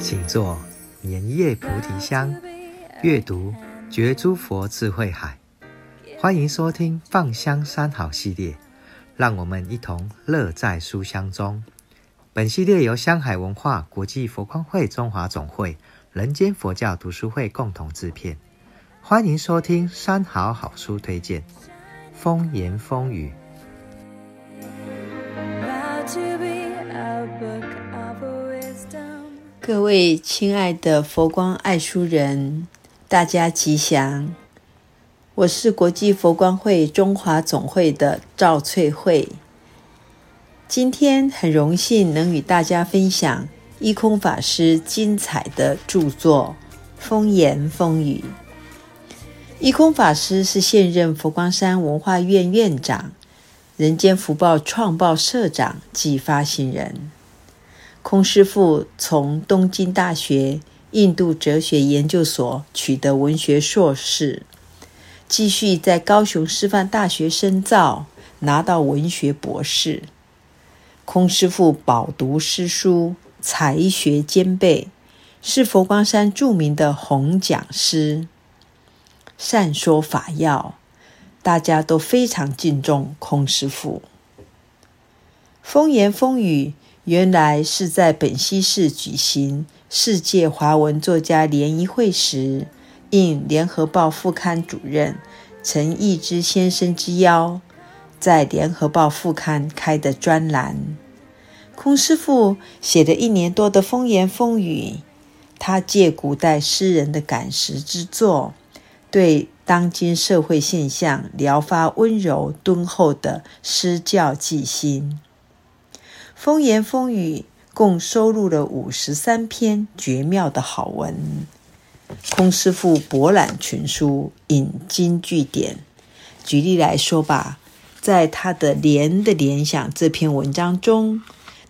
请坐，莲叶菩提香，阅读觉诸佛智慧海。欢迎收听放香三好系列，让我们一同乐在书香中。本系列由香海文化、国际佛光会中华总会、人间佛教读书会共同制片。欢迎收听三好好书推荐，风言风语。各位亲爱的佛光爱书人，大家吉祥！我是国际佛光会中华总会的赵翠慧。今天很荣幸能与大家分享一空法师精彩的著作《风言风语》。一空法师是现任佛光山文化院院长、人间福报创报社长及发行人。空师傅从东京大学印度哲学研究所取得文学硕士，继续在高雄师范大学深造，拿到文学博士。空师傅饱读诗书，才学兼备，是佛光山著名的红讲师，善说法要，大家都非常敬重空师傅。风言风语。原来是在本溪市举行世界华文作家联谊会时，应联合报副刊主任陈义之先生之邀，在联合报副刊开的专栏。空师傅写了一年多的风言风语，他借古代诗人的感时之作，对当今社会现象疗发温柔敦厚的诗教寄心。风言风语共收录了五十三篇绝妙的好文，空师父博览群书，引经据典。举例来说吧，在他的《莲的联想》这篇文章中，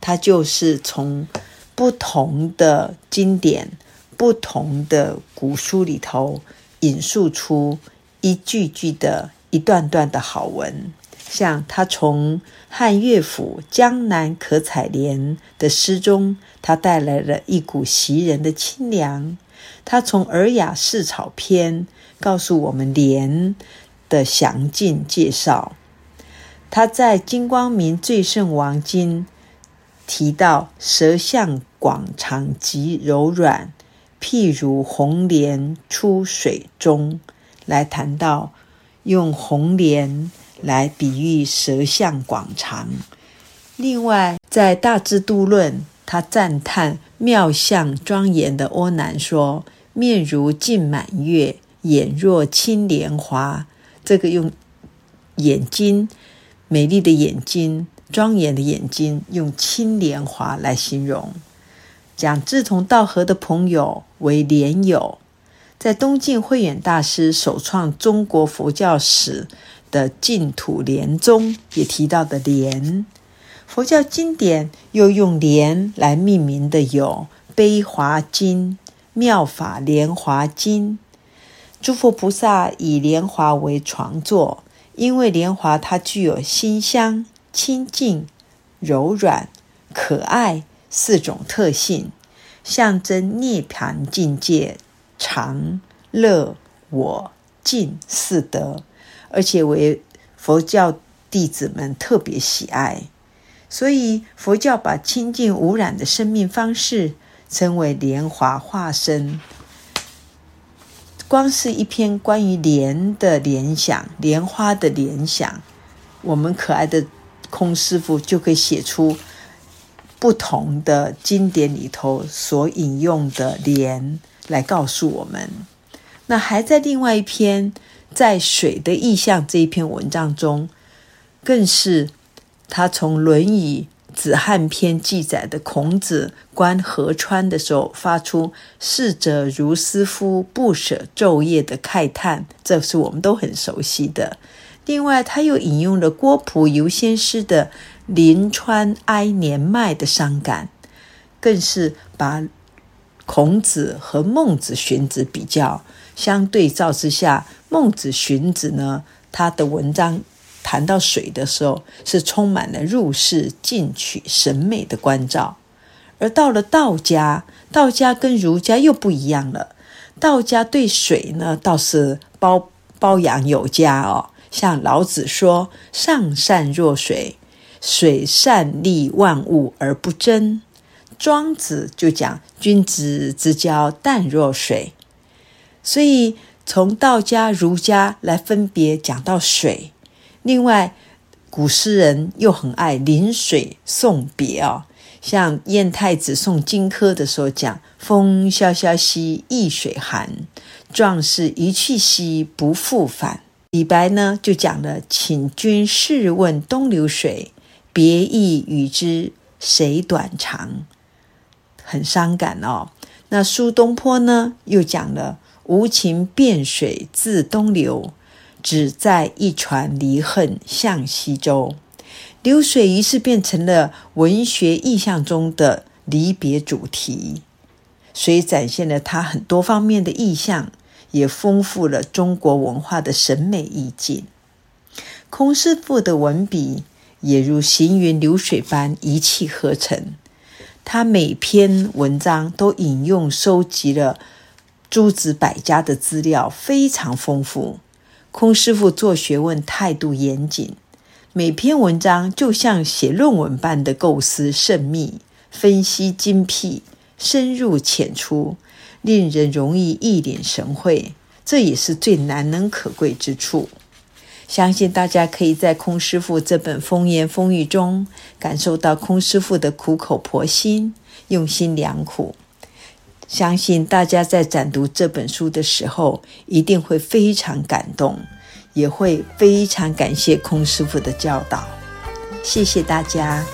他就是从不同的经典、不同的古书里头引述出一句句的、一段段的好文。像他从汉乐府《江南可采莲》的诗中，他带来了一股袭人的清凉；他从《尔雅释草篇》告诉我们莲的详尽介绍；他在《金光明最胜王经》提到舌相广长极柔软，譬如红莲出水中，来谈到用红莲。来比喻舌相广长。另外，在《大智度论》，他赞叹妙相庄严的阿难说：“面如镜满月，眼若青莲华。”这个用眼睛美丽的眼睛、庄严的眼睛，用青莲华来形容。讲志同道合的朋友为莲友。在东晋慧远大师首创中国佛教史的净土莲宗也提到的莲，佛教经典又用莲来命名的有《悲华经》《妙法莲华经》。诸佛菩萨以莲华为床座，因为莲华它具有馨香、清净、柔软、可爱四种特性，象征涅槃境界。常、乐、我、净四德，而且为佛教弟子们特别喜爱，所以佛教把清净无染的生命方式称为莲华化身。光是一篇关于莲的联想、莲花的联想，我们可爱的空师傅就可以写出不同的经典里头所引用的莲。来告诉我们，那还在另外一篇在水的意象这一篇文章中，更是他从《论语子罕篇》记载的孔子观河川的时候发出“逝者如斯夫，不舍昼夜”的慨叹，这是我们都很熟悉的。另外，他又引用了郭璞游仙诗的“临川哀年迈”的伤感，更是把。孔子和孟子、荀子比较相对照之下，孟子、荀子呢，他的文章谈到水的时候，是充满了入世、进取、审美的关照；而到了道家，道家跟儒家又不一样了。道家对水呢，倒是包包养有加哦。像老子说：“上善若水，水善利万物而不争。”庄子就讲：“君子之交淡若水。”所以从道家、儒家来分别讲到水。另外，古诗人又很爱临水送别哦。像燕太子送荆轲的时候讲：“风萧萧兮易水寒，壮士一去兮不复返。”李白呢就讲了：“请君试问东流水，别意与之谁短长？”很伤感哦。那苏东坡呢又讲了：“无情便水自东流，只在一船离恨向西洲。”流水于是变成了文学意象中的离别主题，所以展现了它很多方面的意象，也丰富了中国文化的审美意境。空师傅的文笔也如行云流水般一气呵成，他每篇文章都引用收集了诸子百家的资料，非常丰富。空师傅做学问态度严谨。每篇文章就像写论文般的构思甚密，分析精辟，深入浅出，令人容易一领神会。这也是最难能可贵之处。相信大家可以在空师傅这本《风言风语》中感受到空师傅的苦口婆心、用心良苦。相信大家在展读这本书的时候，一定会非常感动。也会非常感谢空师傅的教导，谢谢大家。